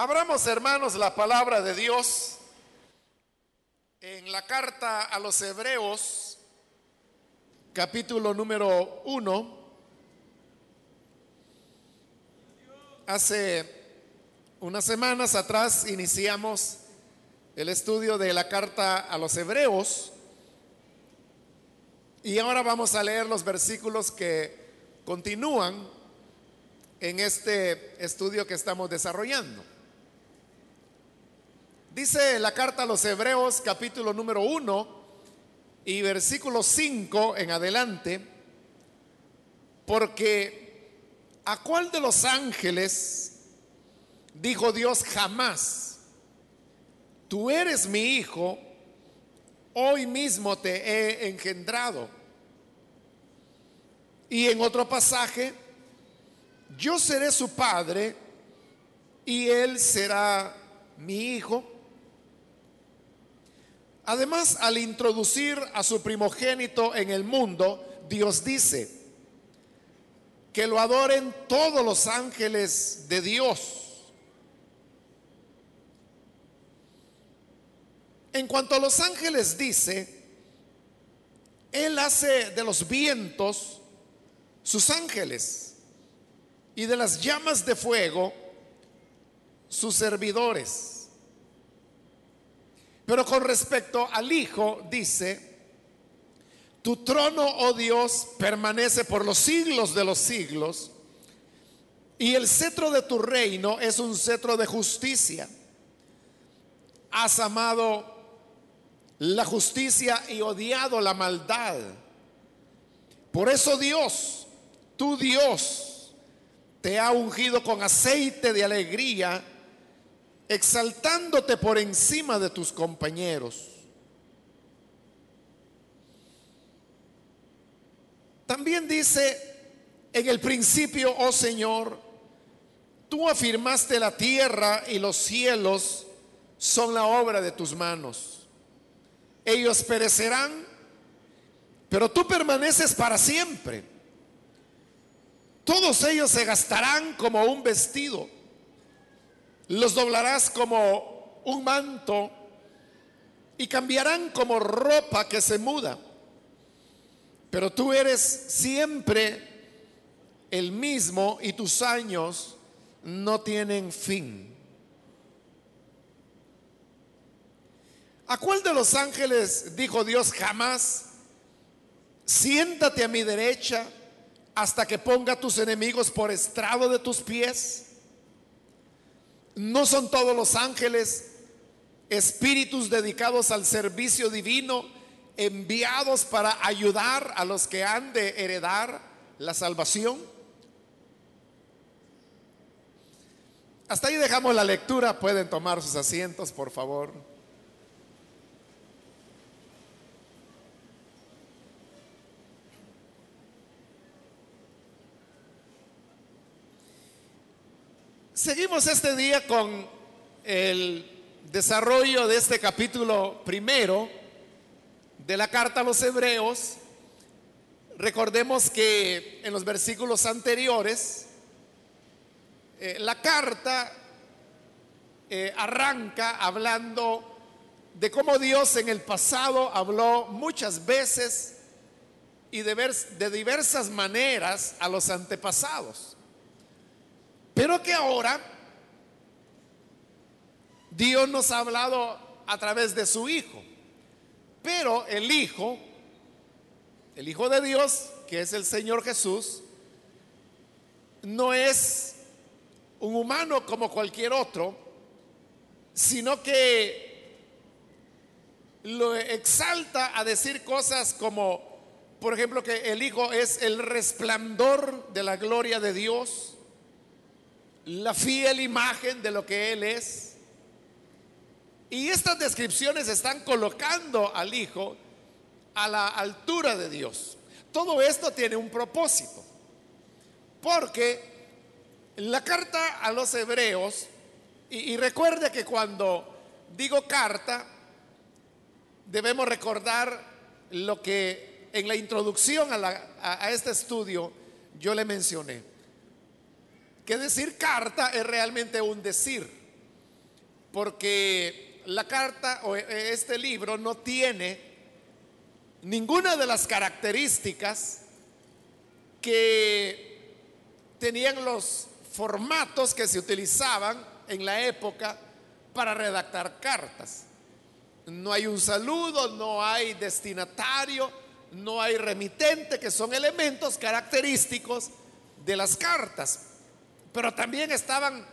Abramos, hermanos, la palabra de Dios en la carta a los Hebreos, capítulo número uno. Hace unas semanas atrás iniciamos el estudio de la carta a los Hebreos y ahora vamos a leer los versículos que continúan en este estudio que estamos desarrollando. Dice la carta a los Hebreos capítulo número 1 y versículo 5 en adelante, porque ¿a cuál de los ángeles dijo Dios jamás, tú eres mi hijo, hoy mismo te he engendrado? Y en otro pasaje, yo seré su padre y él será mi hijo. Además, al introducir a su primogénito en el mundo, Dios dice que lo adoren todos los ángeles de Dios. En cuanto a los ángeles dice, Él hace de los vientos sus ángeles y de las llamas de fuego sus servidores. Pero con respecto al Hijo, dice, tu trono, oh Dios, permanece por los siglos de los siglos, y el cetro de tu reino es un cetro de justicia. Has amado la justicia y odiado la maldad. Por eso Dios, tu Dios, te ha ungido con aceite de alegría exaltándote por encima de tus compañeros. También dice, en el principio, oh Señor, tú afirmaste la tierra y los cielos son la obra de tus manos. Ellos perecerán, pero tú permaneces para siempre. Todos ellos se gastarán como un vestido los doblarás como un manto y cambiarán como ropa que se muda. Pero tú eres siempre el mismo y tus años no tienen fin. ¿A cuál de los ángeles dijo Dios jamás? Siéntate a mi derecha hasta que ponga tus enemigos por estrado de tus pies. No son todos los ángeles espíritus dedicados al servicio divino, enviados para ayudar a los que han de heredar la salvación. Hasta ahí dejamos la lectura. Pueden tomar sus asientos, por favor. Seguimos este día con el desarrollo de este capítulo primero de la carta a los hebreos. Recordemos que en los versículos anteriores eh, la carta eh, arranca hablando de cómo Dios en el pasado habló muchas veces y de diversas maneras a los antepasados. Pero que ahora Dios nos ha hablado a través de su Hijo. Pero el Hijo, el Hijo de Dios, que es el Señor Jesús, no es un humano como cualquier otro, sino que lo exalta a decir cosas como, por ejemplo, que el Hijo es el resplandor de la gloria de Dios, la fiel imagen de lo que Él es. Y estas descripciones están colocando al Hijo a la altura de Dios. Todo esto tiene un propósito. Porque la carta a los hebreos, y, recuerde que cuando digo carta, debemos recordar lo que en la introducción a este estudio yo le mencioné que decir carta es realmente un decir. porque la carta o este libro no tiene ninguna de las características que tenían los formatos que se utilizaban en la época para redactar cartas. No hay un saludo, no hay destinatario, no hay remitente, que son elementos característicos de las cartas. Pero también estaban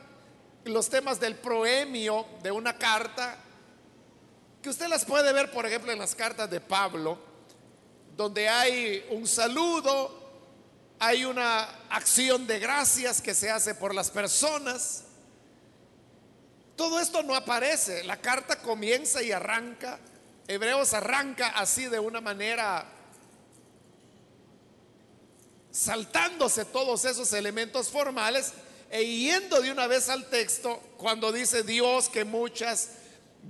los temas del proemio de una carta, que usted las puede ver, por ejemplo, en las cartas de Pablo, donde hay un saludo, hay una acción de gracias que se hace por las personas. Todo esto no aparece. La carta comienza y arranca. Hebreos arranca así de una manera saltándose todos esos elementos formales e yendo de una vez al texto cuando dice Dios que muchas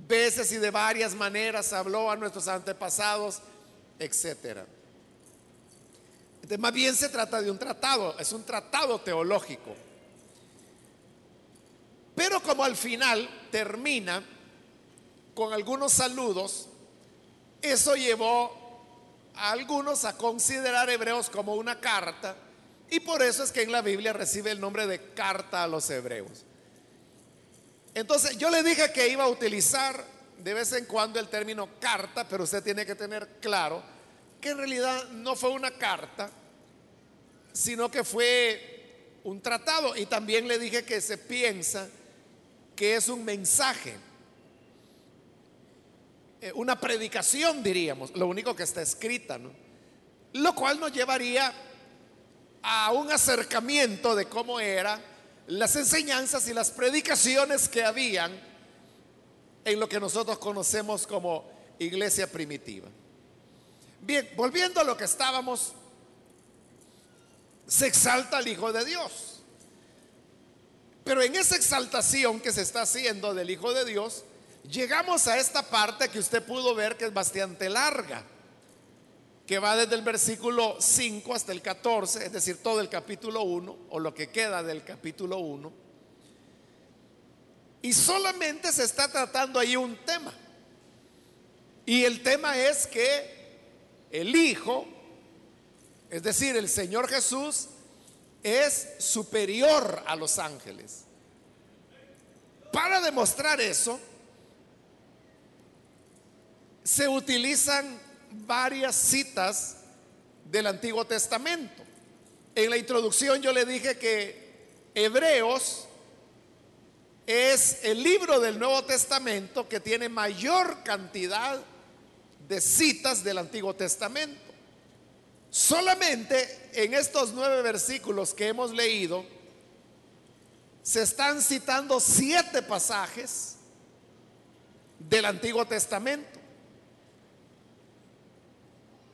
veces y de varias maneras habló a nuestros antepasados, etcétera. más bien se trata de un tratado, es un tratado teológico. Pero como al final termina con algunos saludos, eso llevó a algunos a considerar Hebreos como una carta y por eso es que en la Biblia recibe el nombre de carta a los Hebreos. Entonces yo le dije que iba a utilizar de vez en cuando el término carta, pero usted tiene que tener claro que en realidad no fue una carta, sino que fue un tratado. Y también le dije que se piensa que es un mensaje. Eh, una predicación, diríamos, lo único que está escrita, ¿no? Lo cual nos llevaría a un acercamiento de cómo eran las enseñanzas y las predicaciones que habían en lo que nosotros conocemos como iglesia primitiva. Bien, volviendo a lo que estábamos, se exalta al Hijo de Dios. Pero en esa exaltación que se está haciendo del Hijo de Dios, Llegamos a esta parte que usted pudo ver que es bastante larga, que va desde el versículo 5 hasta el 14, es decir, todo el capítulo 1, o lo que queda del capítulo 1. Y solamente se está tratando ahí un tema. Y el tema es que el Hijo, es decir, el Señor Jesús, es superior a los ángeles. Para demostrar eso, se utilizan varias citas del Antiguo Testamento. En la introducción yo le dije que Hebreos es el libro del Nuevo Testamento que tiene mayor cantidad de citas del Antiguo Testamento. Solamente en estos nueve versículos que hemos leído se están citando siete pasajes del Antiguo Testamento.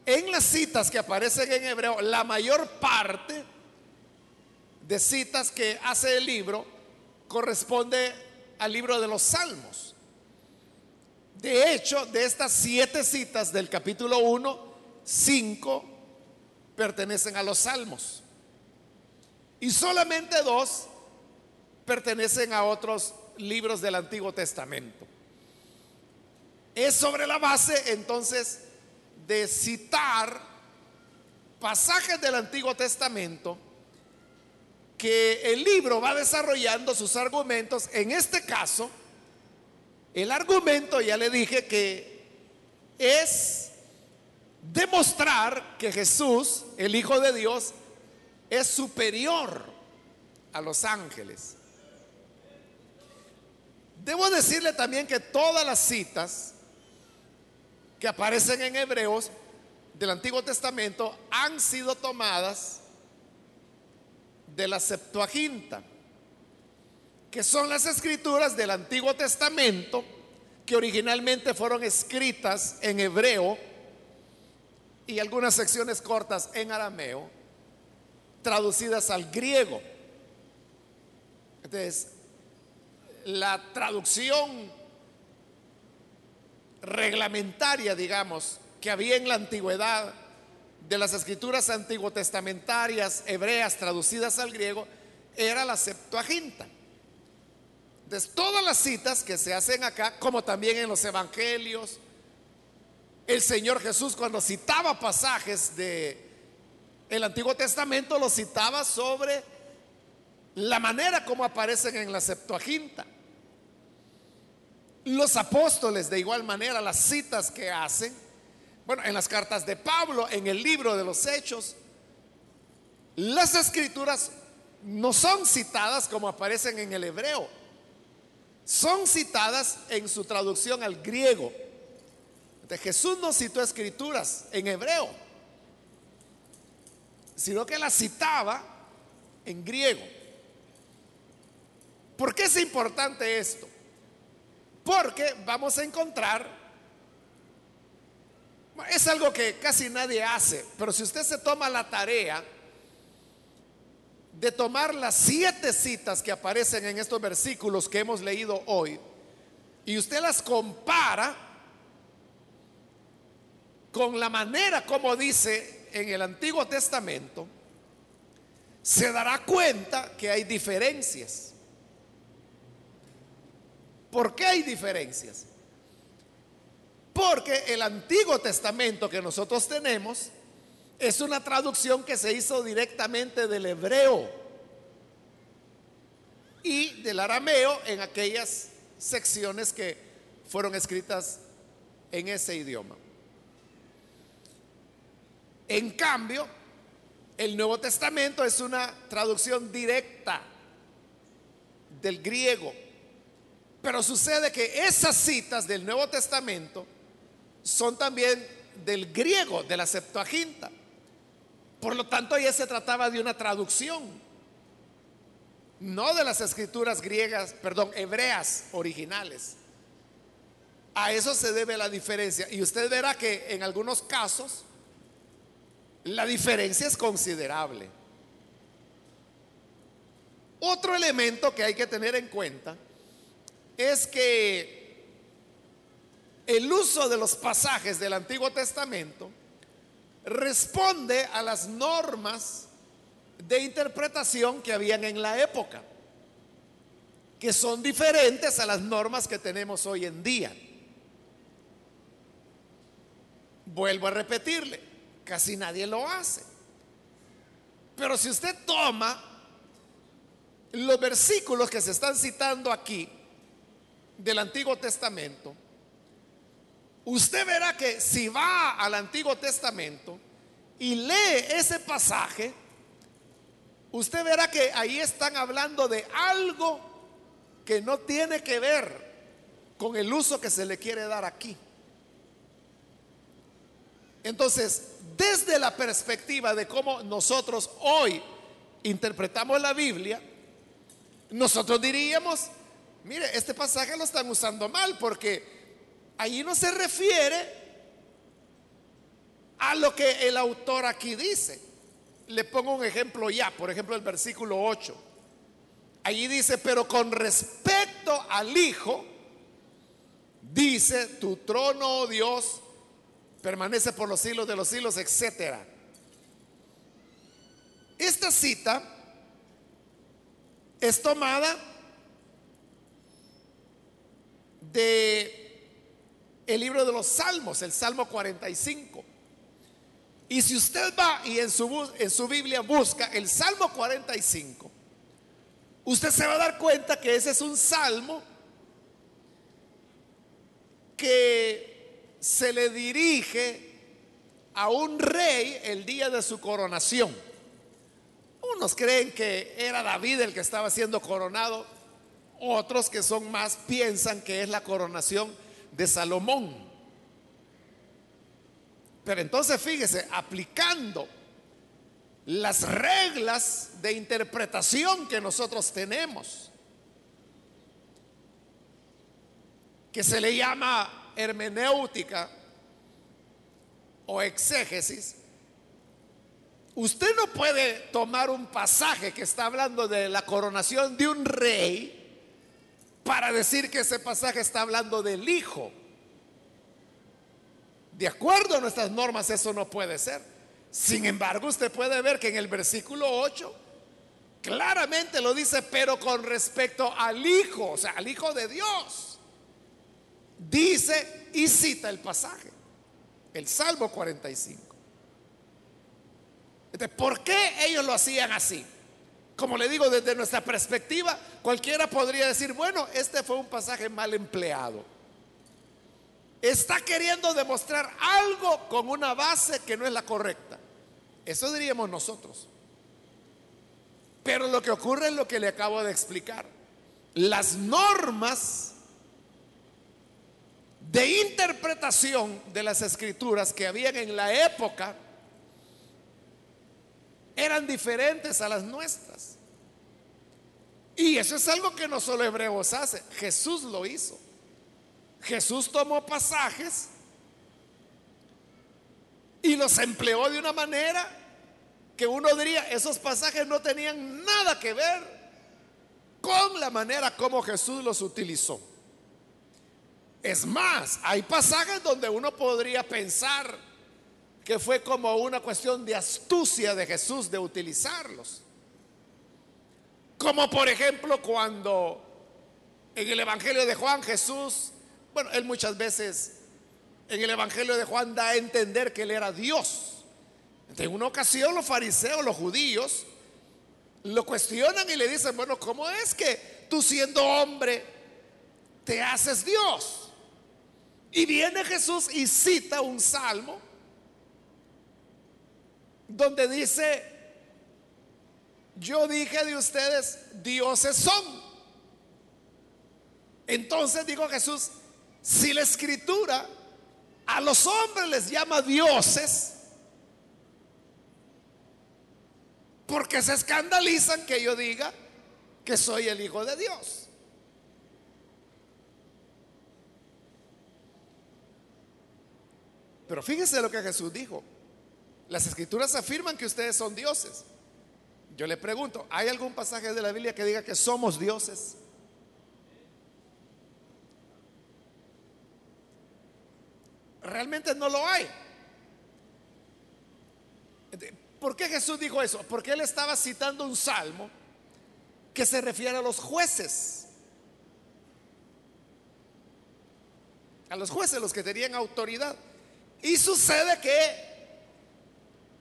En las citas que aparecen en hebreo, la mayor parte de citas que hace el libro corresponde al libro de los Salmos. De hecho, de estas siete citas del capítulo 1, cinco pertenecen a los Salmos. Y solamente dos pertenecen a otros libros del Antiguo Testamento. Es sobre la base entonces de citar pasajes del Antiguo Testamento que el libro va desarrollando sus argumentos. En este caso, el argumento, ya le dije que es demostrar que Jesús, el Hijo de Dios, es superior a los ángeles. Debo decirle también que todas las citas que aparecen en Hebreos del Antiguo Testamento han sido tomadas de la Septuaginta, que son las escrituras del Antiguo Testamento que originalmente fueron escritas en hebreo y algunas secciones cortas en arameo, traducidas al griego. Entonces, la traducción reglamentaria, digamos, que había en la antigüedad de las escrituras antiguo-testamentarias hebreas traducidas al griego era la Septuaginta. Entonces, todas las citas que se hacen acá, como también en los evangelios, el Señor Jesús cuando citaba pasajes de el Antiguo Testamento los citaba sobre la manera como aparecen en la Septuaginta. Los apóstoles de igual manera las citas que hacen, bueno, en las cartas de Pablo, en el libro de los Hechos, las escrituras no son citadas como aparecen en el hebreo, son citadas en su traducción al griego. Jesús no citó escrituras en hebreo, sino que las citaba en griego. ¿Por qué es importante esto? Porque vamos a encontrar, es algo que casi nadie hace, pero si usted se toma la tarea de tomar las siete citas que aparecen en estos versículos que hemos leído hoy, y usted las compara con la manera como dice en el Antiguo Testamento, se dará cuenta que hay diferencias. ¿Por qué hay diferencias? Porque el Antiguo Testamento que nosotros tenemos es una traducción que se hizo directamente del hebreo y del arameo en aquellas secciones que fueron escritas en ese idioma. En cambio, el Nuevo Testamento es una traducción directa del griego. Pero sucede que esas citas del Nuevo Testamento son también del griego, de la Septuaginta. Por lo tanto, ya se trataba de una traducción, no de las escrituras griegas, perdón, hebreas originales. A eso se debe la diferencia. Y usted verá que en algunos casos la diferencia es considerable. Otro elemento que hay que tener en cuenta es que el uso de los pasajes del Antiguo Testamento responde a las normas de interpretación que habían en la época, que son diferentes a las normas que tenemos hoy en día. Vuelvo a repetirle, Casi nadie lo hace. Pero si usted toma los versículos que se están citando aquí del Antiguo Testamento, usted verá que si va al Antiguo Testamento y lee ese pasaje, usted verá que ahí están hablando de algo que no tiene que ver con el uso que se le quiere dar aquí. Entonces, desde la perspectiva de cómo nosotros hoy interpretamos la Biblia, nosotros diríamos, mire, este pasaje lo están usando mal porque allí no se refiere a lo que el autor aquí dice. Le pongo un ejemplo ya, por ejemplo el versículo 8. Allí dice, pero con respecto al Hijo, dice, tu trono, oh Dios, permanece por los siglos de los siglos, etcétera. Esta cita es tomada de el libro de los Salmos, el Salmo 45. Y si usted va y en su, en su Biblia busca el Salmo 45, usted se va a dar cuenta que ese es un salmo que se le dirige a un rey el día de su coronación. Unos creen que era David el que estaba siendo coronado, otros que son más piensan que es la coronación de Salomón. Pero entonces fíjese, aplicando las reglas de interpretación que nosotros tenemos, que se le llama hermenéutica o exégesis, usted no puede tomar un pasaje que está hablando de la coronación de un rey para decir que ese pasaje está hablando del hijo. De acuerdo a nuestras normas eso no puede ser. Sin embargo, usted puede ver que en el versículo 8 claramente lo dice, pero con respecto al Hijo, o sea, al Hijo de Dios. Dice y cita el pasaje, el Salmo 45. Entonces, ¿por qué ellos lo hacían así? Como le digo, desde nuestra perspectiva, cualquiera podría decir, bueno, este fue un pasaje mal empleado. Está queriendo demostrar algo con una base que no es la correcta. Eso diríamos nosotros. Pero lo que ocurre es lo que le acabo de explicar. Las normas de interpretación de las escrituras que habían en la época eran diferentes a las nuestras. Y eso es algo que no solo Hebreos hace, Jesús lo hizo. Jesús tomó pasajes y los empleó de una manera que uno diría, esos pasajes no tenían nada que ver con la manera como Jesús los utilizó. Es más, hay pasajes donde uno podría pensar que fue como una cuestión de astucia de Jesús de utilizarlos. Como por ejemplo cuando en el Evangelio de Juan Jesús, bueno, él muchas veces en el Evangelio de Juan da a entender que él era Dios. En una ocasión los fariseos, los judíos, lo cuestionan y le dicen, bueno, ¿cómo es que tú siendo hombre te haces Dios? Y viene Jesús y cita un salmo donde dice, yo dije de ustedes, dioses son. Entonces dijo Jesús, si la escritura a los hombres les llama dioses, porque se escandalizan que yo diga que soy el Hijo de Dios. Pero fíjese lo que Jesús dijo. Las escrituras afirman que ustedes son dioses. Yo le pregunto, ¿hay algún pasaje de la Biblia que diga que somos dioses? Realmente no lo hay. ¿Por qué Jesús dijo eso? Porque él estaba citando un salmo que se refiere a los jueces. A los jueces, los que tenían autoridad. Y sucede que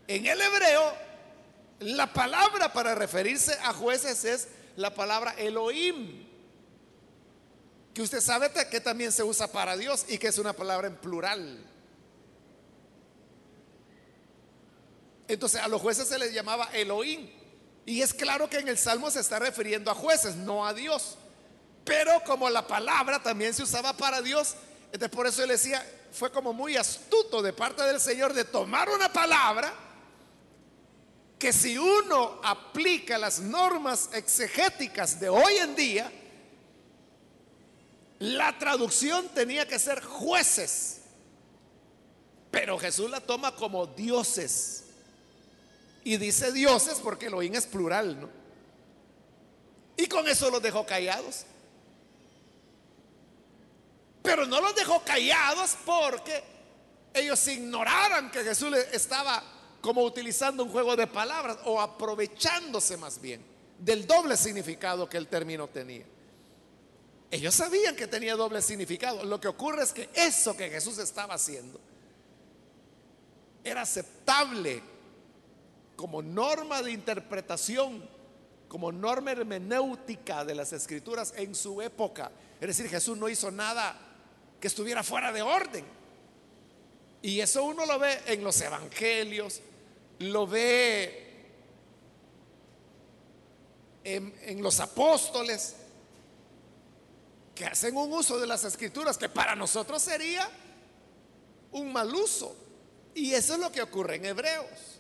en el hebreo, la palabra para referirse a jueces es la palabra Elohim, que usted sabe que también se usa para Dios y que es una palabra en plural. Entonces a los jueces se les llamaba Elohim. Y es claro que en el Salmo se está refiriendo a jueces, no a Dios. Pero como la palabra también se usaba para Dios, entonces por eso él decía, fue como muy astuto de parte del Señor de tomar una palabra que si uno aplica las normas exegéticas de hoy en día, la traducción tenía que ser jueces. Pero Jesús la toma como dioses. Y dice dioses porque Elohim es plural, ¿no? Y con eso los dejó callados. Pero no los dejó callados porque ellos ignoraran que Jesús estaba como utilizando un juego de palabras o aprovechándose más bien del doble significado que el término tenía. Ellos sabían que tenía doble significado. Lo que ocurre es que eso que Jesús estaba haciendo era aceptable como norma de interpretación, como norma hermenéutica de las escrituras en su época. Es decir, Jesús no hizo nada que estuviera fuera de orden. Y eso uno lo ve en los evangelios, lo ve en, los apóstoles que hacen un uso de las escrituras que para nosotros sería un mal uso. Y eso es lo que ocurre en Hebreos.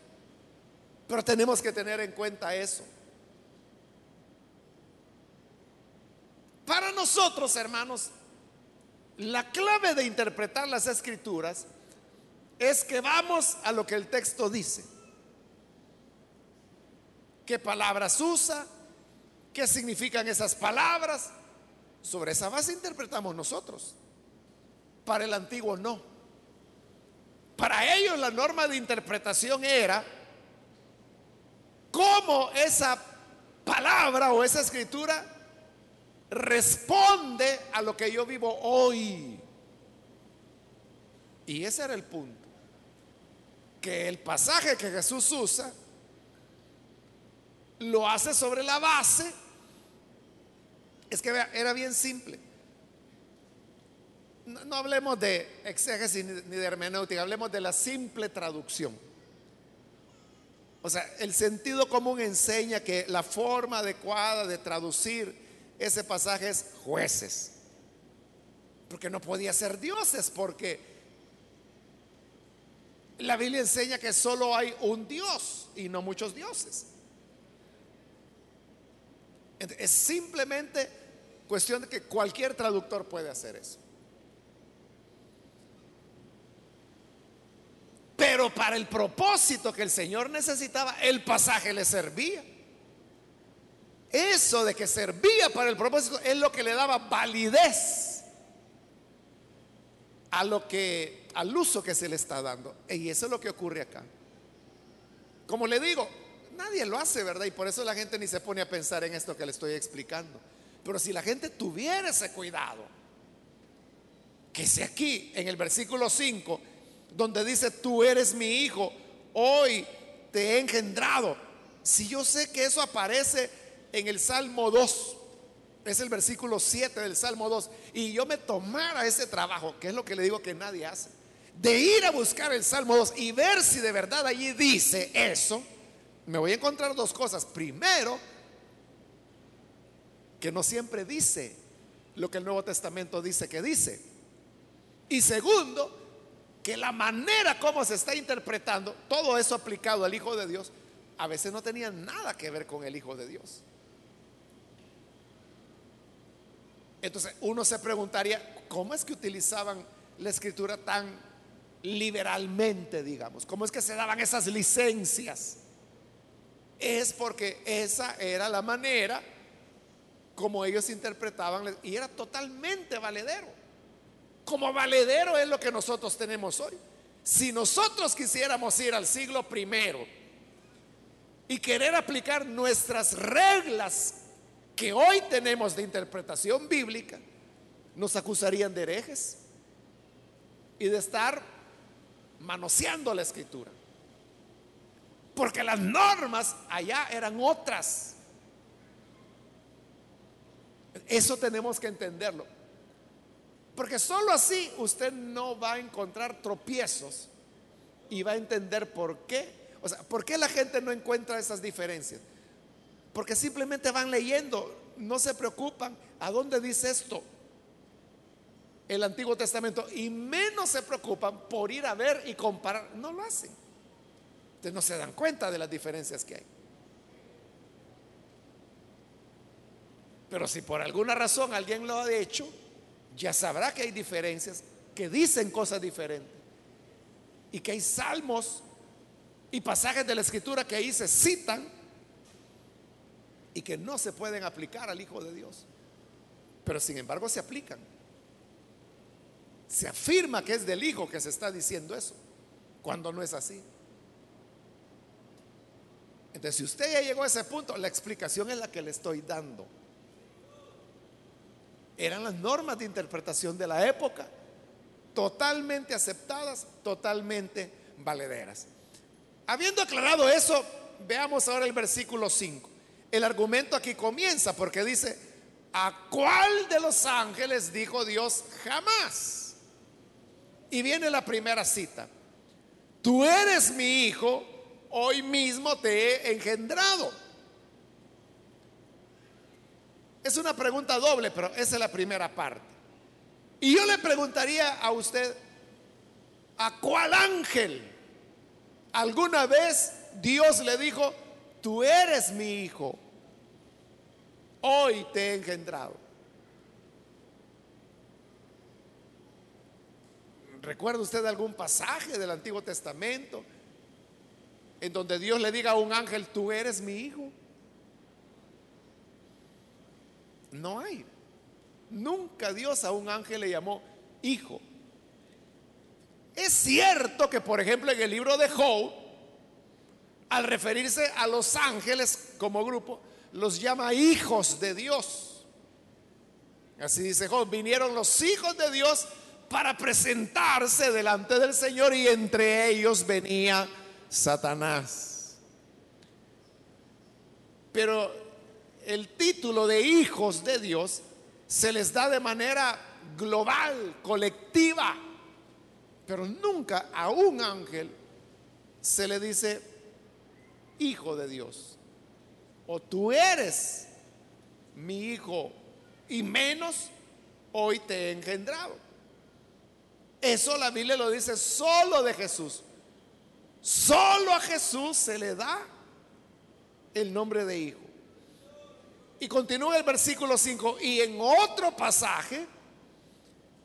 Pero tenemos que tener en cuenta eso. Para nosotros, hermanos, la clave de interpretar las escrituras es que vamos a lo que el texto dice qué palabras usa, qué significan esas palabras. Sobre esa base interpretamos nosotros. Para el antiguo no. Para ellos la norma de interpretación era cómo esa palabra o esa escritura responde a lo que yo vivo hoy. Y ese era el punto. Que el pasaje que Jesús usa lo hace sobre la base. Es que era bien simple. No, hablemos de exégesis ni de hermenéutica, hablemos de la simple traducción. O sea, el sentido común enseña que la forma adecuada de traducir ese pasaje es jueces. Porque no podía ser dioses, porque la Biblia enseña que solo hay un Dios y no muchos dioses. Es simplemente cuestión de que cualquier traductor puede hacer eso. Pero para el propósito que el Señor necesitaba, el pasaje le servía. Eso de que servía para el propósito es lo que le daba validez a lo que al uso que se le está dando. Y eso es lo que ocurre acá. Como le digo, nadie lo hace, ¿verdad? Y por eso la gente ni se pone a pensar en esto que le estoy explicando. Pero si la gente tuviera ese cuidado, que si aquí en el versículo 5 donde dice, tú eres mi hijo, hoy te he engendrado. Si yo sé que eso aparece en el Salmo 2, es el versículo 7 del Salmo 2, y yo me tomara ese trabajo, que es lo que le digo que nadie hace, de ir a buscar el Salmo 2 y ver si de verdad allí dice eso, me voy a encontrar dos cosas. Primero, que no siempre dice lo que el Nuevo Testamento dice que dice. Y segundo, que la manera como se está interpretando, todo eso aplicado al Hijo de Dios, a veces no tenía nada que ver con el Hijo de Dios. Entonces uno se preguntaría, ¿cómo es que utilizaban la escritura tan liberalmente, digamos? ¿Cómo es que se daban esas licencias? Es porque esa era la manera como ellos interpretaban y era totalmente valedero como valedero es lo que nosotros tenemos hoy. Si nosotros quisiéramos ir al siglo primero y querer aplicar nuestras reglas que hoy tenemos de interpretación bíblica, nos acusarían de herejes y de estar manoseando la escritura. Porque las normas allá eran otras. Eso tenemos que entenderlo. Porque solo así usted no va a encontrar tropiezos y va a entender por qué. O sea, ¿por qué la gente no encuentra esas diferencias? Porque simplemente van leyendo, no se preocupan a dónde dice esto el Antiguo Testamento y menos se preocupan por ir a ver y comparar. No lo hacen. Entonces no se dan cuenta de las diferencias que hay. Pero si por alguna razón alguien lo ha hecho, ya sabrá que hay diferencias, que dicen cosas diferentes y que hay salmos y pasajes de la escritura que ahí se citan y que no se pueden aplicar al Hijo de Dios, pero sin embargo se aplican. Se afirma que es del Hijo que se está diciendo eso, cuando no es así. Entonces, si usted ya llegó a ese punto, la explicación es la que le estoy dando eran las normas de interpretación de la época, totalmente aceptadas, totalmente valederas. Habiendo aclarado eso, veamos ahora el versículo 5. El argumento aquí comienza porque dice, ¿a cuál de los ángeles dijo Dios jamás? Y viene la primera cita. Tú eres mi hijo, hoy mismo te he engendrado. Es una pregunta doble, pero esa es la primera parte. Y yo le preguntaría a usted, ¿a cuál ángel alguna vez Dios le dijo, tú eres mi hijo, hoy te he engendrado? ¿Recuerda usted algún pasaje del Antiguo Testamento en donde Dios le diga a un ángel, tú eres mi hijo? No hay. Nunca Dios a un ángel le llamó hijo. Es cierto que, por ejemplo, en el libro de Job, al referirse a los ángeles como grupo, los llama hijos de Dios. Así dice Job, vinieron los hijos de Dios para presentarse delante del Señor y entre ellos venía Satanás. Pero el título de hijos de Dios se les da de manera global, colectiva, pero nunca a un ángel se le dice hijo de Dios. O tú eres mi hijo y menos hoy te he engendrado. Eso la Biblia lo dice solo de Jesús. Solo a Jesús se le da el nombre de hijo. Y continúa el versículo 5. Y en otro pasaje,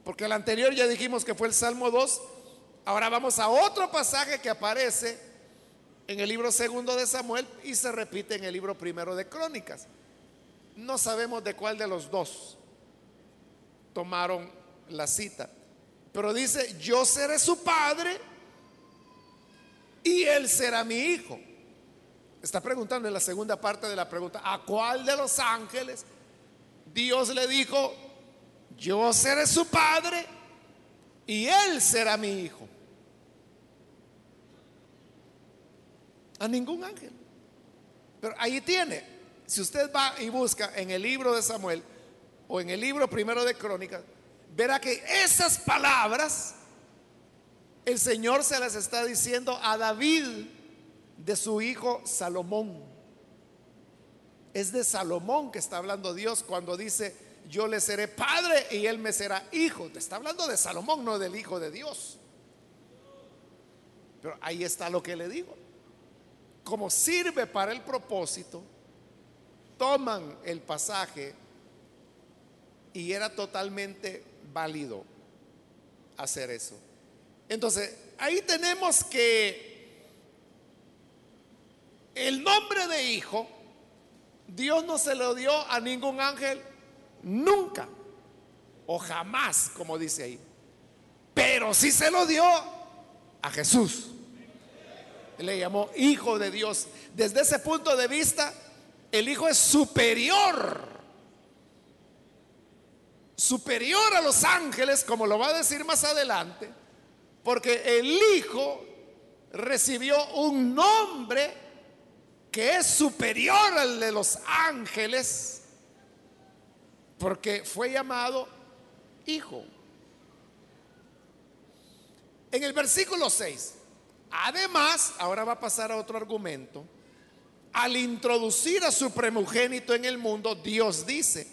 porque el anterior ya dijimos que fue el Salmo 2, ahora vamos a otro pasaje que aparece en el libro segundo de Samuel y se repite en el libro primero de Crónicas. No sabemos de cuál de los dos tomaron la cita, pero dice, yo seré su padre y él será mi hijo. Está preguntando en la segunda parte de la pregunta, ¿a cuál de los ángeles Dios le dijo, yo seré su padre y él será mi hijo? A ningún ángel. Pero ahí tiene, si usted va y busca en el libro de Samuel o en el libro primero de Crónicas, verá que esas palabras el Señor se las está diciendo a David de su hijo Salomón. Es de Salomón que está hablando Dios cuando dice, yo le seré padre y él me será hijo. Te está hablando de Salomón, no del hijo de Dios. Pero ahí está lo que le digo. Como sirve para el propósito, toman el pasaje y era totalmente válido hacer eso. Entonces, ahí tenemos que el nombre de hijo, Dios no se lo dio a ningún ángel nunca o jamás, como dice ahí. Pero sí se lo dio a Jesús. Le llamó hijo de Dios. Desde ese punto de vista, el hijo es superior. Superior a los ángeles, como lo va a decir más adelante, porque el hijo recibió un nombre que es superior al de los ángeles, porque fue llamado hijo. En el versículo 6, además, ahora va a pasar a otro argumento, al introducir a su primogénito en el mundo, Dios dice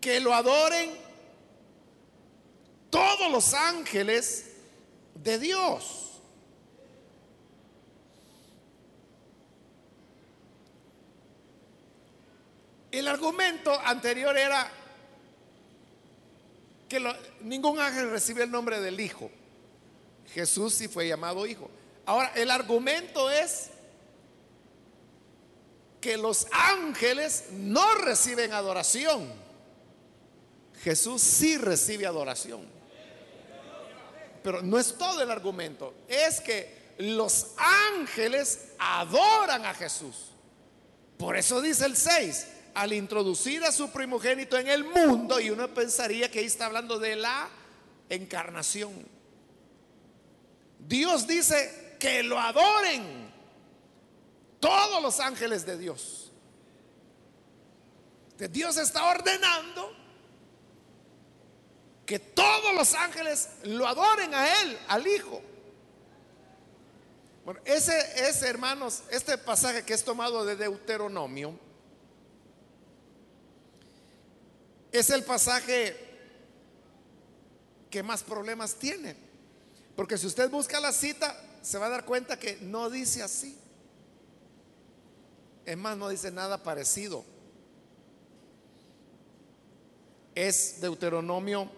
que lo adoren todos los ángeles de Dios. El argumento anterior era que ningún ángel recibe el nombre del Hijo. Jesús sí fue llamado Hijo. Ahora, el argumento es que los ángeles no reciben adoración. Jesús sí recibe adoración. Pero no es todo el argumento. Es que los ángeles adoran a Jesús. Por eso dice el 6, al introducir a su primogénito en el mundo, y uno pensaría que ahí está hablando de la encarnación. Dios dice que lo adoren todos los ángeles de Dios. Dios está ordenando que todos los ángeles lo adoren a Él, al Hijo. Bueno, ese es, hermanos, este pasaje que es tomado de Deuteronomio es el pasaje que más problemas tiene. Porque si usted busca la cita, se va a dar cuenta que no dice así. Es más, no dice nada parecido. Es Deuteronomio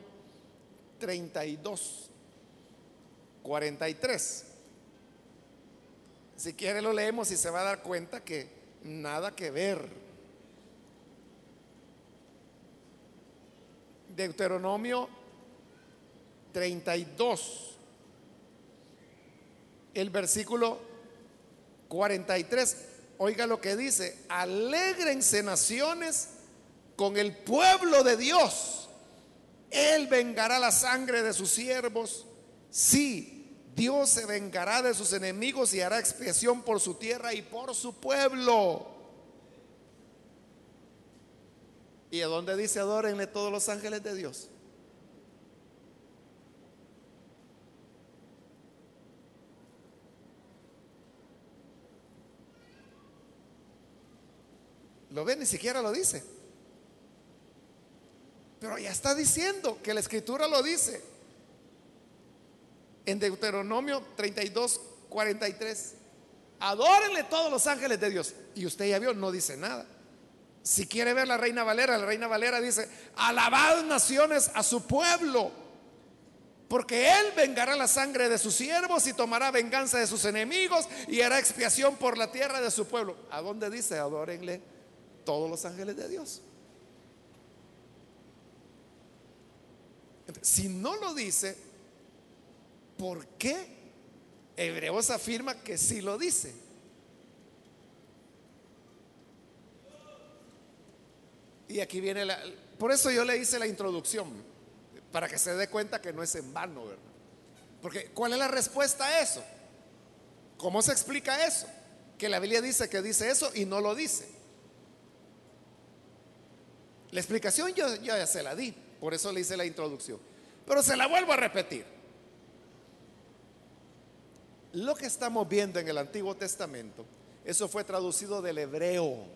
32, 43. Si quiere lo leemos y se va a dar cuenta que nada que ver. Deuteronomio 32, el versículo 43. oiga lo que dice, alégrense naciones con el pueblo de Dios. Él vengará la sangre de sus siervos. Sí, Dios se vengará de sus enemigos y hará expiación por su tierra y por su pueblo. ¿Y a dónde dice adórenle todos los ángeles de Dios? ¿Lo ve? Ni siquiera lo dice. Pero ya está diciendo que la escritura lo dice. En Deuteronomio 32, 43. Adórenle todos los ángeles de Dios. Y usted ya vio, no dice nada. Si quiere ver la reina Valera, la reina Valera dice, alabad naciones a su pueblo, porque él vengará la sangre de sus siervos y tomará venganza de sus enemigos y hará expiación por la tierra de su pueblo. ¿A dónde dice? Adórenle todos los ángeles de Dios. Si no lo dice, ¿por qué Hebreos afirma que sí lo dice? Y aquí viene la... Por eso yo le hice la introducción, para que se dé cuenta que no es en vano, ¿verdad? Porque ¿cuál es la respuesta a eso? ¿Cómo se explica eso? Que la Biblia dice que dice eso y no lo dice. La explicación yo, ya se la di, por eso le hice la introducción. Pero se la vuelvo a repetir. Lo que estamos viendo en el Antiguo Testamento, eso fue traducido del hebreo.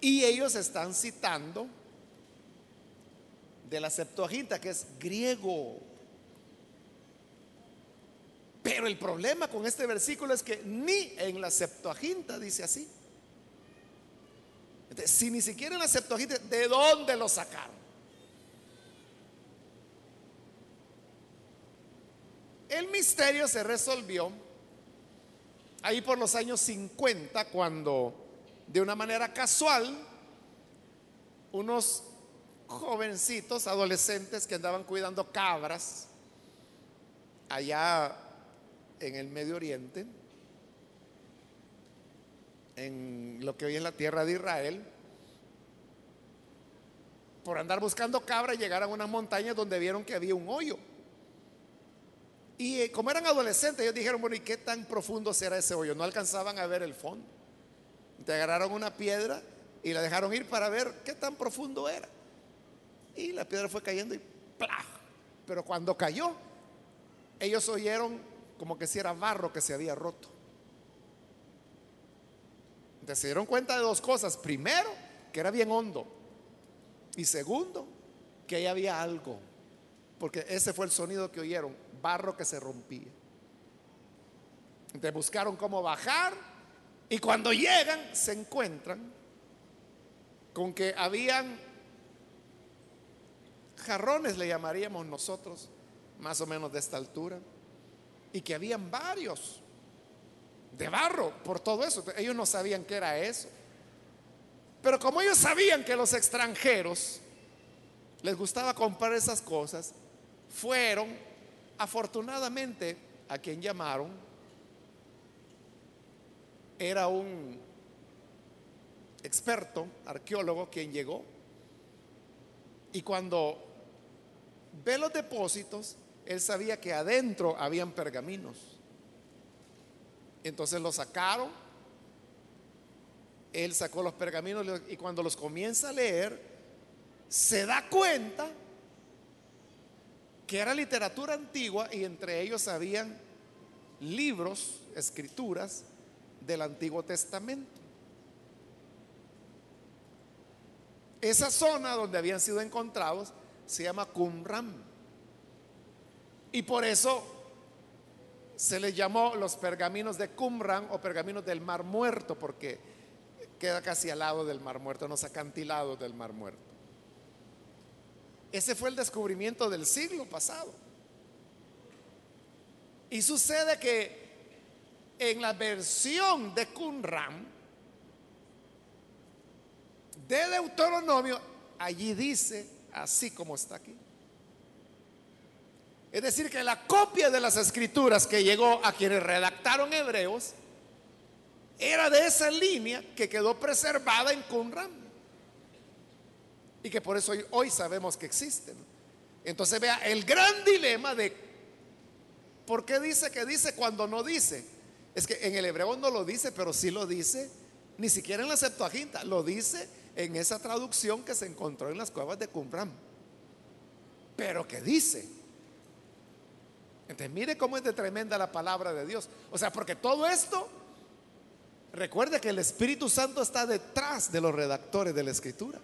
Y ellos están citando de la Septuaginta, que es griego. Pero el problema con este versículo es que ni en la Septuaginta dice así si ni siquiera en la Septuaginta, ¿de dónde lo sacaron? El misterio se resolvió ahí por los años 50, cuando de una manera casual, unos jovencitos, adolescentes que andaban cuidando cabras allá en el Medio Oriente, en lo que hoy es la tierra de Israel, por andar buscando cabra, llegaron a unas montañas donde vieron que había un hoyo. Y eh, como eran adolescentes, ellos dijeron, bueno, ¿y qué tan profundo será ese hoyo? No alcanzaban a ver el fondo. Te agarraron una piedra y la dejaron ir para ver qué tan profundo era. Y la piedra fue cayendo y ¡plá! Pero cuando cayó, ellos oyeron como que si era barro que se había roto se dieron cuenta de dos cosas. Primero, que era bien hondo. Y segundo, que ahí había algo. Porque ese fue el sonido que oyeron, barro que se rompía. Entonces buscaron cómo bajar y cuando llegan se encuentran con que habían jarrones, le llamaríamos nosotros, más o menos de esta altura, y que habían varios de barro por todo eso. Ellos no sabían qué era eso. Pero como ellos sabían que los extranjeros les gustaba comprar esas cosas, fueron afortunadamente a quien llamaron. Era un experto, arqueólogo, quien llegó. Y cuando ve los depósitos, él sabía que adentro habían pergaminos. Entonces lo sacaron. Él sacó los pergaminos y cuando los comienza a leer, se da cuenta que era literatura antigua y entre ellos habían libros, escrituras del Antiguo Testamento. Esa zona donde habían sido encontrados se llama Qumran. Y por eso se les llamó los pergaminos de Qumran o pergaminos del Mar Muerto porque queda casi al lado del Mar Muerto, no acantilados del Mar Muerto. Ese fue el descubrimiento del siglo pasado. Y sucede que en la versión de Qumran de Deuteronomio, allí dice, así como está aquí, es decir, que la copia de las escrituras que llegó a quienes redactaron Hebreos era de esa línea que quedó preservada en Qumran. Y que por eso hoy, sabemos que existen. Entonces vea el gran dilema de por qué dice que dice cuando no dice. Es que en el hebreo no lo dice, pero sí lo dice, ni siquiera en la Septuaginta, lo dice en esa traducción que se encontró en las cuevas de Qumran. Pero que dice. Entonces mire cómo es de tremenda la palabra de Dios. O sea, porque todo esto, recuerde que el Espíritu Santo está detrás de los redactores de la Escritura.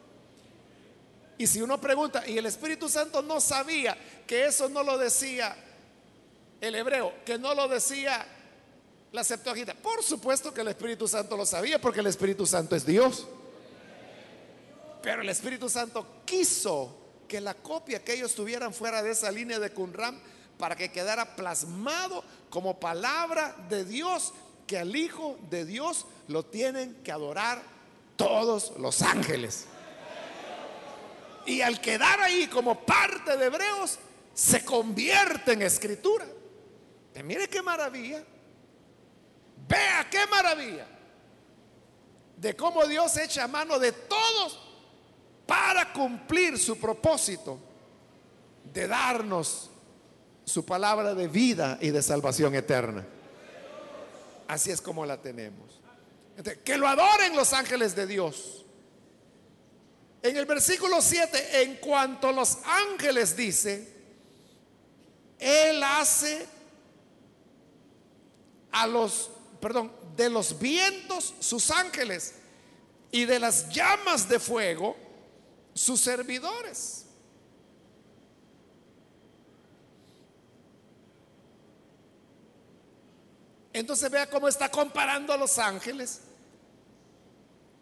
Y si uno pregunta, y el Espíritu Santo no sabía que eso no lo decía el hebreo, que no lo decía la Septuaginta. Por supuesto que el Espíritu Santo lo sabía, porque el Espíritu Santo es Dios. Pero el Espíritu Santo quiso que la copia que ellos tuvieran fuera de esa línea de Qumran para que quedara plasmado como palabra de Dios, que al Hijo de Dios lo tienen que adorar todos los ángeles. Y al quedar ahí como parte de Hebreos, se convierte en escritura. Mire qué maravilla. Vea qué maravilla. De cómo Dios echa mano de todos para cumplir su propósito de darnos su palabra de vida y de salvación eterna. Así es como la tenemos. que lo adoren los ángeles de Dios. En el versículo 7, en cuanto a los ángeles dice, Él hace a los, perdón, de los vientos sus ángeles y de las llamas de fuego sus servidores. Entonces vea cómo está comparando a los ángeles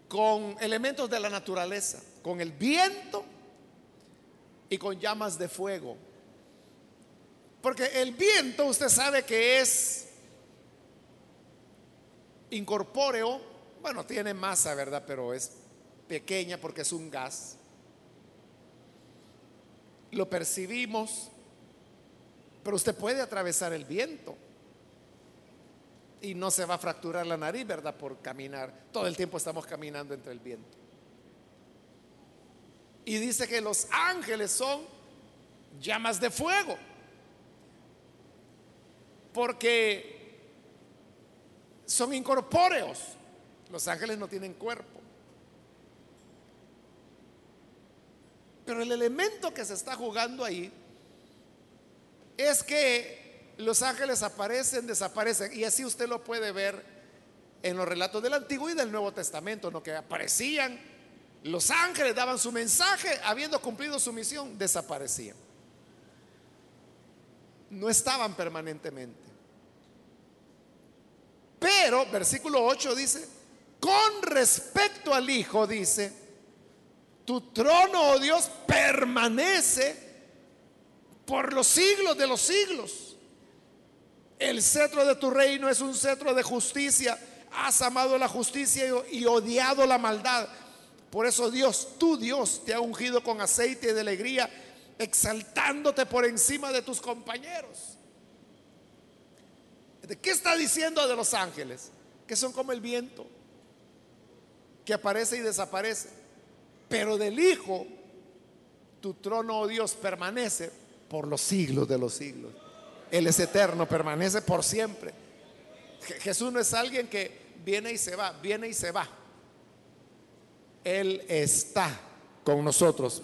con elementos de la naturaleza con el viento y con llamas de fuego. Porque el viento usted sabe que es incorpóreo, bueno, tiene masa, ¿verdad? Pero es pequeña porque es un gas. Lo percibimos, pero usted puede atravesar el viento y no se va a fracturar la nariz, ¿verdad? Por caminar. Todo el tiempo estamos caminando entre el viento. Y dice que los ángeles son llamas de fuego. Porque son incorpóreos. Los ángeles no tienen cuerpo. Pero el elemento que se está jugando ahí es que los ángeles aparecen, desaparecen. Y así usted lo puede ver en los relatos del Antiguo y del Nuevo Testamento, ¿no? que aparecían los ángeles daban su mensaje, habiendo cumplido su misión, desaparecían. No estaban permanentemente. Pero, versículo 8 dice, con respecto al Hijo, dice, tu trono, oh Dios, permanece por los siglos de los siglos. El cetro de tu reino es un cetro de justicia. Has amado la justicia y odiado la maldad. Por eso Dios, tú Dios, te ha ungido con aceite de alegría, exaltándote por encima de tus compañeros. ¿Qué está diciendo de los ángeles? Que son como el viento, que aparece y desaparece. Pero del Hijo, tu trono, oh Dios, permanece por los siglos de los siglos. Él es eterno, permanece por siempre. Jesús no es alguien que viene y se va, viene y se va. Él está con nosotros,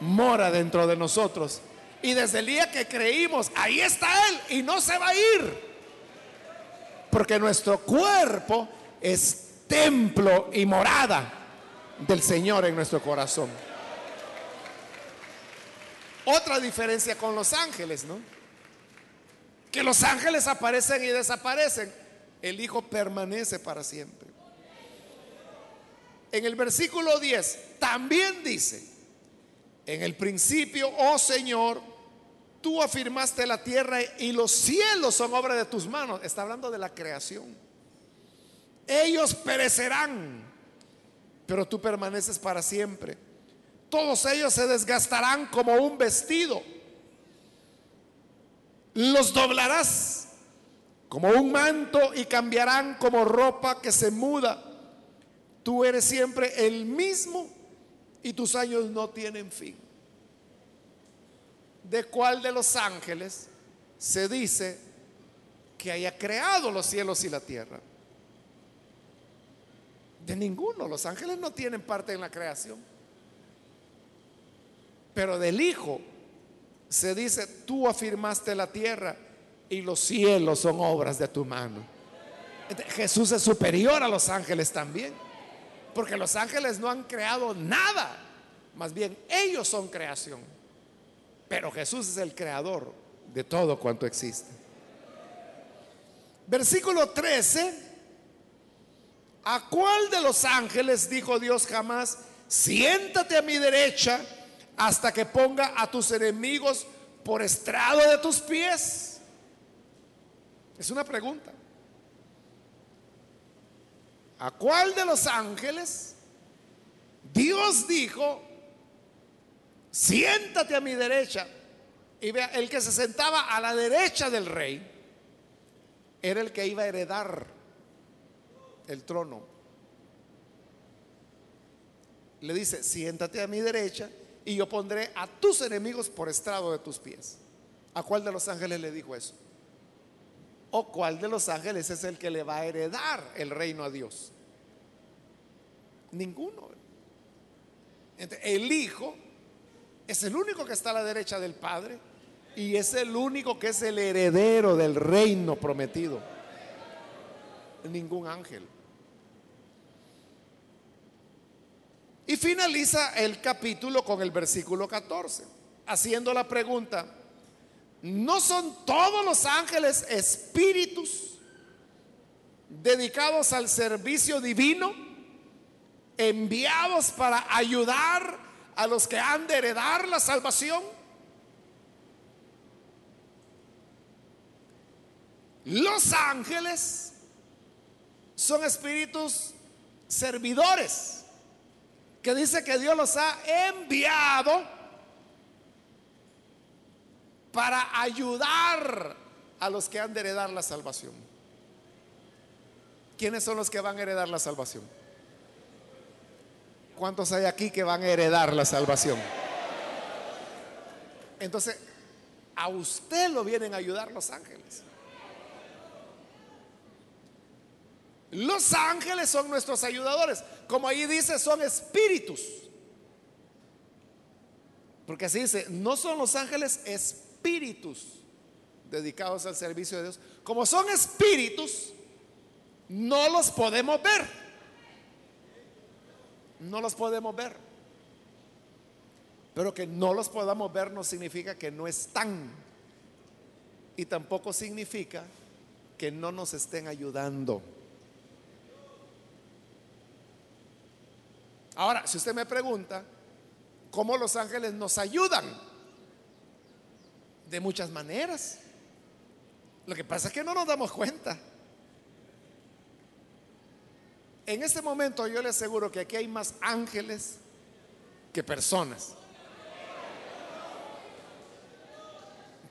mora dentro de nosotros. Y desde el día que creímos, ahí está Él y no se va a ir. Porque nuestro cuerpo es templo y morada del Señor en nuestro corazón. Otra diferencia con los ángeles, ¿no? Que los ángeles aparecen y desaparecen. El Hijo permanece para siempre en el versículo 10 también dice, en el principio, oh Señor, tú afirmaste la tierra y los cielos son obra de tus manos. Está hablando de la creación. Ellos perecerán, pero tú permaneces para siempre. Todos ellos se desgastarán como un vestido. Los doblarás como un manto y cambiarán como ropa que se muda. Tú eres siempre el mismo y tus años no tienen fin. ¿De cuál de los ángeles se dice que haya creado los cielos y la tierra? De ninguno. Los ángeles no tienen parte en la creación. Pero del Hijo se dice, tú afirmaste la tierra y los cielos son obras de tu mano. Jesús es superior a los ángeles también. Porque los ángeles no han creado nada. Más bien ellos son creación. Pero Jesús es el creador de todo cuanto existe. Versículo 13. ¿A cuál de los ángeles dijo Dios jamás, siéntate a mi derecha hasta que ponga a tus enemigos por estrado de tus pies? Es una pregunta. ¿A cuál de los ángeles Dios dijo, siéntate a mi derecha? Y vea, el que se sentaba a la derecha del rey era el que iba a heredar el trono. Le dice, siéntate a mi derecha y yo pondré a tus enemigos por estrado de tus pies. ¿A cuál de los ángeles le dijo eso? ¿O cuál de los ángeles es el que le va a heredar el reino a Dios? Ninguno. el Hijo es el único que está a la derecha del Padre y es el único que es el heredero del reino prometido. Ningún ángel. Y finaliza el capítulo con el versículo 14, haciendo la pregunta, ¿no son todos los ángeles espíritus dedicados al servicio divino, enviados para ayudar a los que han de heredar la salvación? Los ángeles son espíritus servidores que dice que Dios los ha enviado para ayudar a los que han de heredar la salvación. ¿Quiénes son los que van a heredar la salvación? ¿Cuántos hay aquí que van a heredar la salvación? Entonces, a usted lo vienen a ayudar los ángeles. Los ángeles son nuestros ayudadores. Como ahí dice, son espíritus. Porque así dice, no son los ángeles espíritus dedicados al servicio de Dios. Como son espíritus, no los podemos ver. No los podemos ver. Pero que no los podamos ver no significa que no están. Y tampoco significa que no nos estén ayudando. Ahora, si usted me pregunta, ¿cómo los ángeles nos ayudan? De muchas maneras. Lo que pasa es que no nos damos cuenta. En este momento yo le aseguro que aquí hay más ángeles que personas.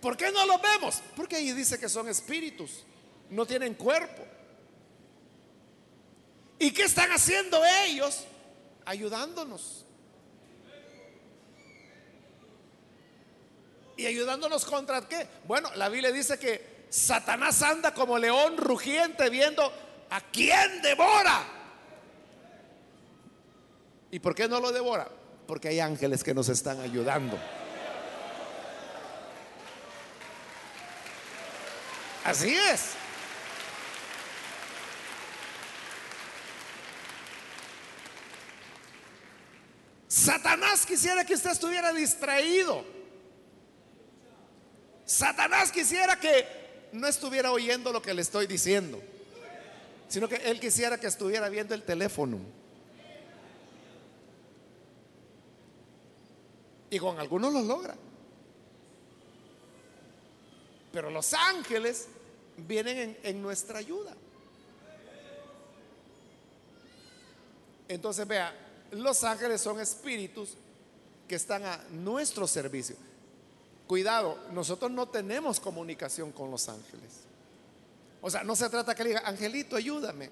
¿Por qué no los vemos? Porque ahí dice que son espíritus, no tienen cuerpo. ¿Y qué están haciendo ellos? ayudándonos. ¿Y ayudándonos contra qué? Bueno, la Biblia dice que Satanás anda como león rugiente viendo a quién devora. ¿Y por qué no lo devora? Porque hay ángeles que nos están ayudando. Así es. Satanás quisiera que usted estuviera distraído. Satanás quisiera que no estuviera oyendo lo que le estoy diciendo, sino que él quisiera que estuviera viendo el teléfono. Y con algunos lo logra. Pero los ángeles vienen en, en nuestra ayuda. Entonces vea, los ángeles son espíritus que están a nuestro servicio. Cuidado, nosotros no tenemos comunicación con los ángeles. O sea, no se trata que le diga, Angelito, ayúdame.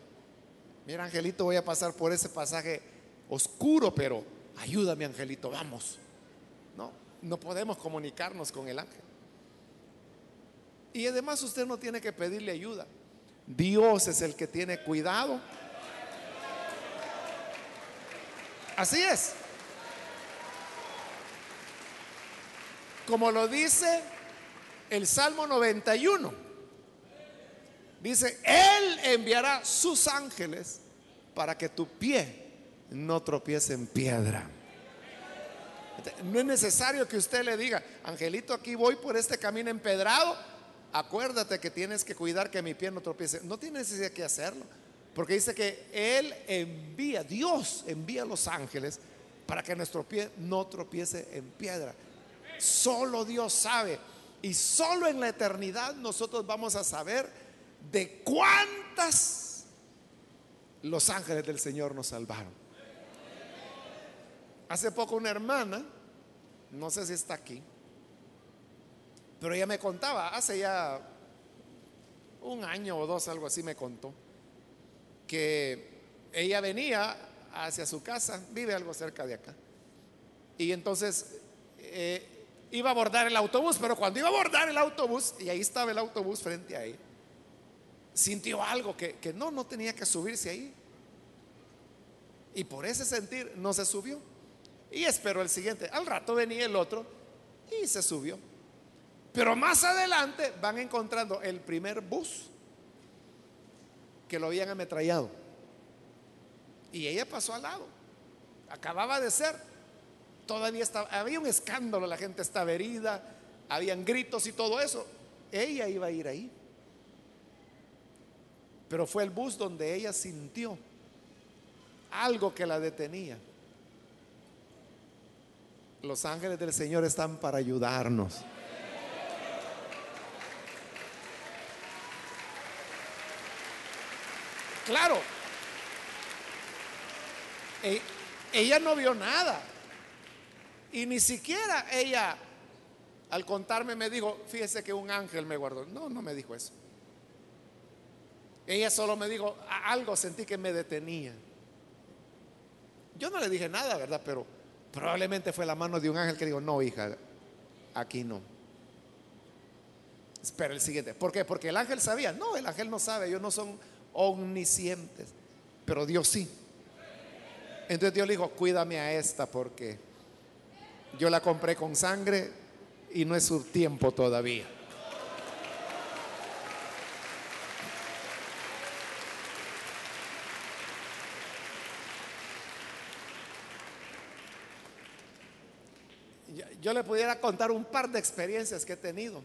Mira, Angelito, voy a pasar por ese pasaje oscuro, pero ayúdame, Angelito, vamos. No, no podemos comunicarnos con el ángel. Y además usted no tiene que pedirle ayuda. Dios es el que tiene cuidado. Así es. Como lo dice el Salmo 91. Dice, Él enviará sus ángeles para que tu pie no tropiece en piedra. No es necesario que usted le diga, Angelito, aquí voy por este camino empedrado. Acuérdate que tienes que cuidar que mi pie no tropiece. No tiene necesidad que hacerlo. Porque dice que Él envía, Dios envía a los ángeles para que nuestro pie no tropiece en piedra. Solo Dios sabe. Y solo en la eternidad nosotros vamos a saber de cuántas los ángeles del Señor nos salvaron. Hace poco una hermana, no sé si está aquí, pero ella me contaba, hace ya un año o dos, algo así me contó, que ella venía hacia su casa, vive algo cerca de acá, y entonces eh, iba a abordar el autobús, pero cuando iba a abordar el autobús, y ahí estaba el autobús frente a ella, sintió algo que, que no, no tenía que subirse ahí. Y por ese sentir no se subió. Y esperó el siguiente. Al rato venía el otro y se subió. Pero más adelante van encontrando el primer bus que lo habían ametrallado. Y ella pasó al lado. Acababa de ser. Todavía estaba, había un escándalo, la gente estaba herida, habían gritos y todo eso. Ella iba a ir ahí. Pero fue el bus donde ella sintió algo que la detenía. Los ángeles del Señor están para ayudarnos. Claro, e- ella no vio nada. Y ni siquiera ella, al contarme, me dijo, fíjese que un ángel me guardó. No, no me dijo eso. Ella solo me dijo, algo sentí que me detenía. Yo no le dije nada, ¿verdad? Pero probablemente fue la mano de un ángel que dijo, no, hija, aquí no. Espera el siguiente. ¿Por qué? Porque el ángel sabía. No, el ángel no sabe, ellos no son omniscientes, pero Dios sí. Entonces Dios le dijo, cuídame a esta porque yo la compré con sangre y no es su tiempo todavía. Yo, le pudiera contar un par de experiencias que he tenido.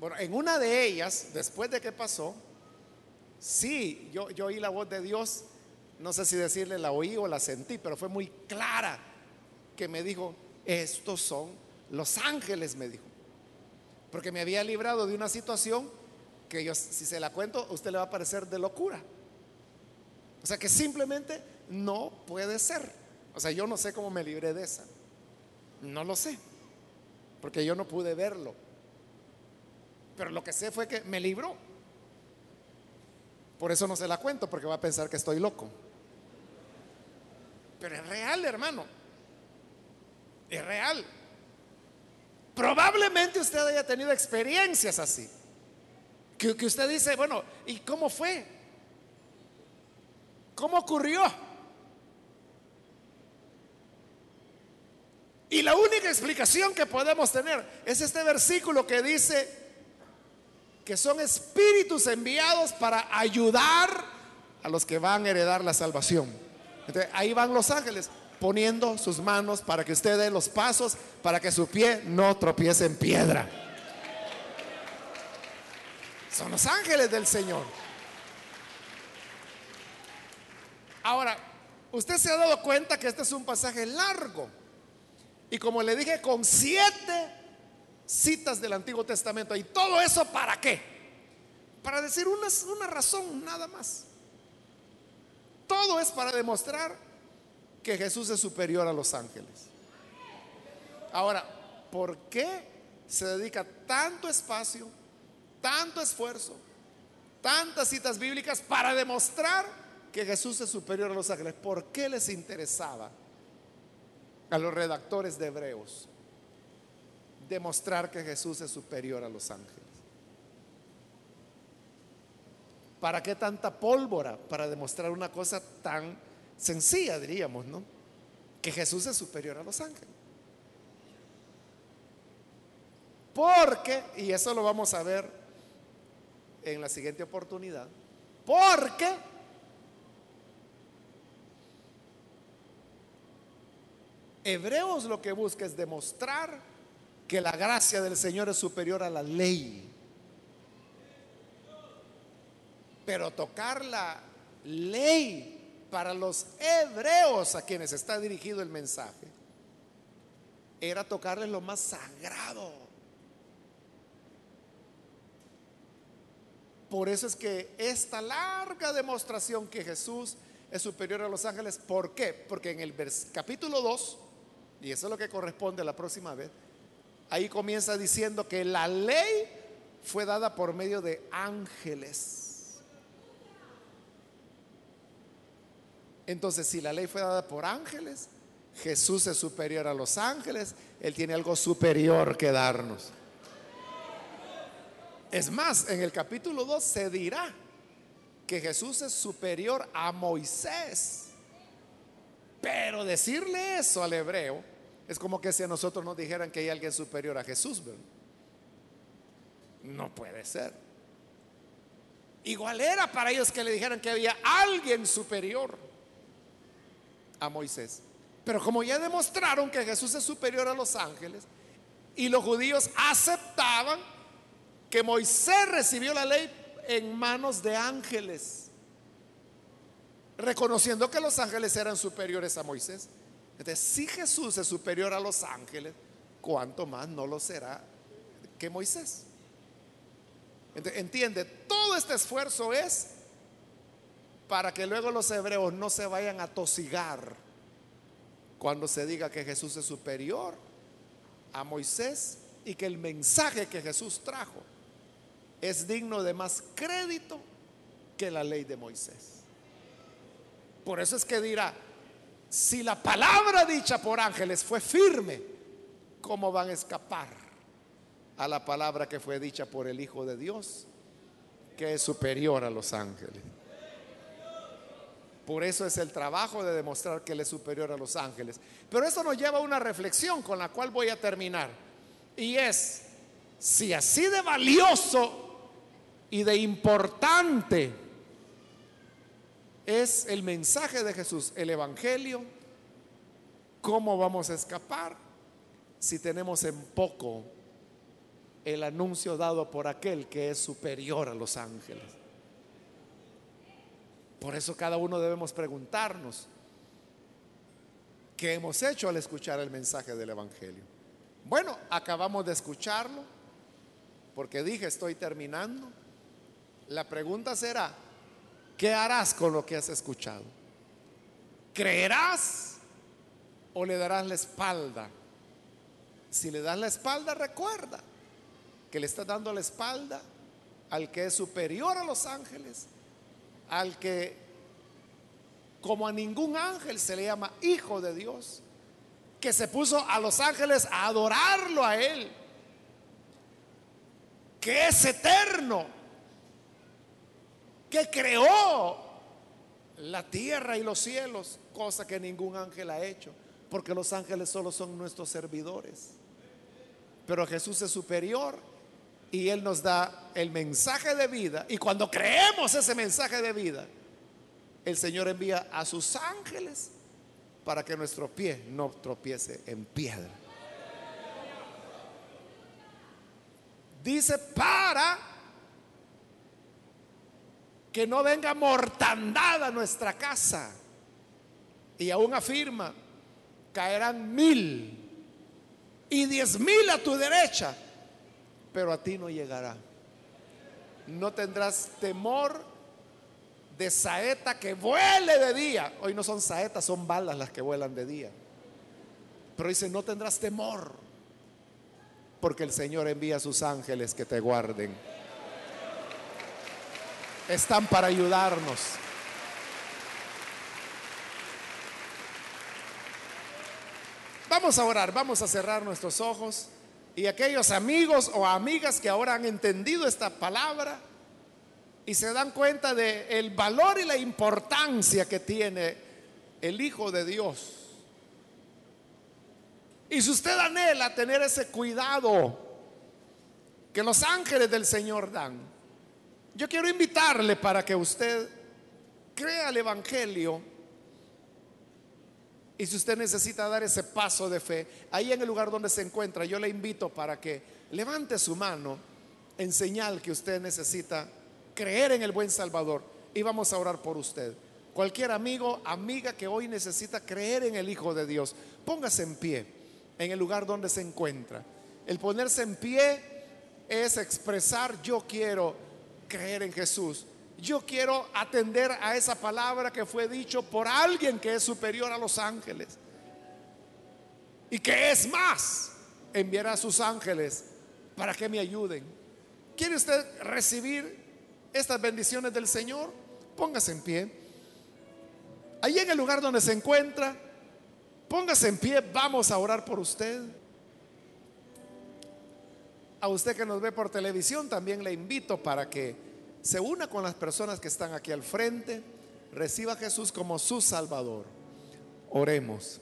Bueno, en una de ellas, después de que pasó, sí, yo, yo oí la voz de Dios, no sé si decirle la oí o la sentí, pero fue muy clara que me dijo, estos son los ángeles, me dijo. Porque me había librado de una situación que yo, si se la cuento, a usted le va a parecer de locura. O sea que simplemente no puede ser. O sea, yo no sé cómo me libré de esa. No lo sé. Porque yo no pude verlo. Pero lo que sé fue que me libró. Por eso no se la cuento, porque va a pensar que estoy loco. Pero es real, hermano. Es real. Probablemente usted haya tenido experiencias así. Que, usted dice, bueno, ¿y cómo fue? ¿Cómo ocurrió? Y la única explicación que podemos tener es este versículo que dice que son espíritus enviados para ayudar a los que van a heredar la salvación. Entonces, ahí van los ángeles poniendo sus manos para que usted dé los pasos, para que su pie no tropiece en piedra. Son los ángeles del Señor. Ahora, usted se ha dado cuenta que este es un pasaje largo. Y como le dije, con siete citas del Antiguo Testamento. ¿Y todo eso para qué? Para decir una, una razón, nada más. Todo es para demostrar que Jesús es superior a los ángeles. Ahora, ¿por qué se dedica tanto espacio tanto esfuerzo, tantas citas bíblicas para demostrar que Jesús es superior a los ángeles. ¿Por qué les interesaba a los redactores de Hebreos demostrar que Jesús es superior a los ángeles? ¿Para qué tanta pólvora? Para demostrar una cosa tan sencilla, diríamos, ¿no? Que Jesús es superior a los ángeles. Porque, y eso lo vamos a ver en la siguiente oportunidad, porque Hebreos lo que busca es demostrar que la gracia del Señor es superior a la ley. Pero tocar la ley para los hebreos a quienes está dirigido el mensaje era tocarles lo más sagrado. Por eso es que esta larga demostración que Jesús es superior a los ángeles, ¿por qué? Porque en el capítulo 2, y eso es lo que corresponde a la próxima vez, ahí comienza diciendo que la ley fue dada por medio de ángeles. Entonces, si la ley fue dada por ángeles, Jesús es superior a los ángeles, Él tiene algo superior que darnos. Es más, en el capítulo 2 se dirá que Jesús es superior a Moisés. Pero decirle eso al hebreo es como que si a nosotros nos dijeran que hay alguien superior a Jesús. No puede ser. Igual era para ellos que le dijeran que había alguien superior a Moisés. Pero como ya demostraron que Jesús es superior a los ángeles y los judíos aceptaban que Moisés recibió la ley en manos de ángeles, reconociendo que los ángeles eran superiores a Moisés. Entonces, si Jesús es superior a los ángeles, ¿cuánto más no lo será que Moisés? entiende, todo este esfuerzo es para que luego los hebreos no se vayan a tosigar cuando se diga que Jesús es superior a Moisés y que el mensaje que Jesús trajo es digno de más crédito que la ley de Moisés. Por eso es que dirá, si la palabra dicha por ángeles fue firme, ¿cómo van a escapar a la palabra que fue dicha por el Hijo de Dios, que es superior a los ángeles? Por eso es el trabajo de demostrar que Él es superior a los ángeles. Pero eso nos lleva a una reflexión con la cual voy a terminar. Y es, si así de valioso y de importante es el mensaje de Jesús, el Evangelio, ¿cómo vamos a escapar si tenemos en poco el anuncio dado por aquel que es superior a los ángeles? Por eso cada uno debemos preguntarnos, ¿qué hemos hecho al escuchar el mensaje del Evangelio? Bueno, acabamos de escucharlo, porque dije, estoy terminando. La pregunta será, ¿qué harás con lo que has escuchado? ¿Creerás o le darás la espalda? Si le das la espalda, recuerda que le estás dando la espalda al que es superior a los ángeles al que como a ningún ángel se le llama hijo de Dios, que se puso a los ángeles a adorarlo a él, que es eterno, que creó la tierra y los cielos, cosa que ningún ángel ha hecho, porque los ángeles solo son nuestros servidores. Pero Jesús es superior y Él nos da el mensaje de vida. Y cuando creemos ese mensaje de vida, el Señor envía a sus ángeles para que nuestro pie no tropiece en piedra. Dice para que no venga mortandad a nuestra casa. Y aún afirma, caerán mil y diez mil a tu derecha pero a ti no llegará. No tendrás temor de saeta que vuele de día. Hoy no son saetas, son balas las que vuelan de día. Pero dice, no tendrás temor, porque el Señor envía a sus ángeles que te guarden están para ayudarnos. Vamos a orar, vamos a cerrar nuestros ojos y aquellos amigos o amigas que ahora han entendido esta palabra y se dan cuenta de el valor y la importancia que tiene el Hijo de Dios. Y si usted anhela tener ese cuidado que los ángeles del Señor dan, yo quiero invitarle para que usted crea el Evangelio. Y si usted necesita dar ese paso de fe, ahí en el lugar donde se encuentra, yo le invito para que levante su mano en señal que usted necesita creer en el buen Salvador y vamos a orar por usted. Cualquier amigo, amiga que hoy necesita creer en el Hijo de Dios, póngase en pie en el lugar donde se encuentra. El ponerse en pie es expresar yo quiero creer en Jesús. Yo quiero atender a esa palabra que fue dicho por alguien que es superior a los ángeles. Y que es más, enviará a sus ángeles para que me ayuden. ¿Quiere usted recibir estas bendiciones del Señor? Póngase en pie. Allí en el lugar donde se encuentra, póngase en pie, vamos a orar por usted. A usted que nos ve por televisión también le invito para que se una con las personas que están aquí al frente, reciba a Jesús como su Salvador. Oremos.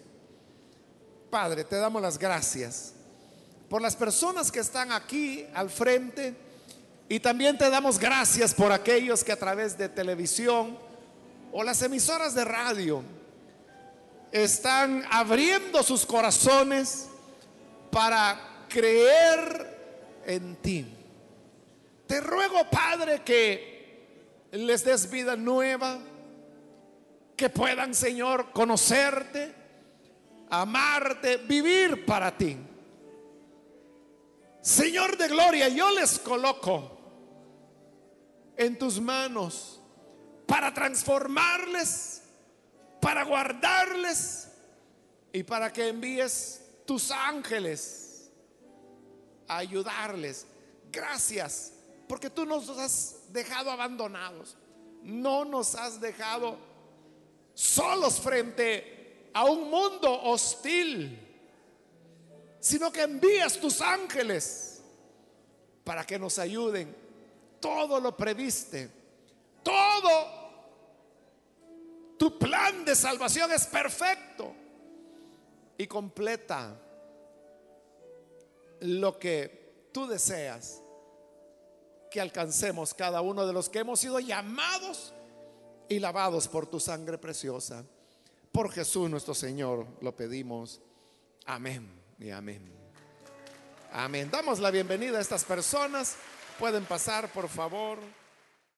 Padre, te damos las gracias por las personas que están aquí al frente y también te damos gracias por aquellos que a través de televisión o las emisoras de radio están abriendo sus corazones para creer en ti. Te ruego, Padre, que les des vida nueva, que puedan, Señor, conocerte, amarte, vivir para ti. Señor de gloria, yo les coloco en tus manos para transformarles, para guardarles y para que envíes tus ángeles ayudarles. Gracias, porque tú nos has dejado abandonados. No nos has dejado solos frente a un mundo hostil, sino que envías tus ángeles para que nos ayuden. Todo lo previste, todo tu plan de salvación es perfecto y completa lo que tú deseas que alcancemos cada uno de los que hemos sido llamados y lavados por tu sangre preciosa. Por Jesús nuestro Señor lo pedimos. Amén y amén. Amén. Damos la bienvenida a estas personas. Pueden pasar, por favor.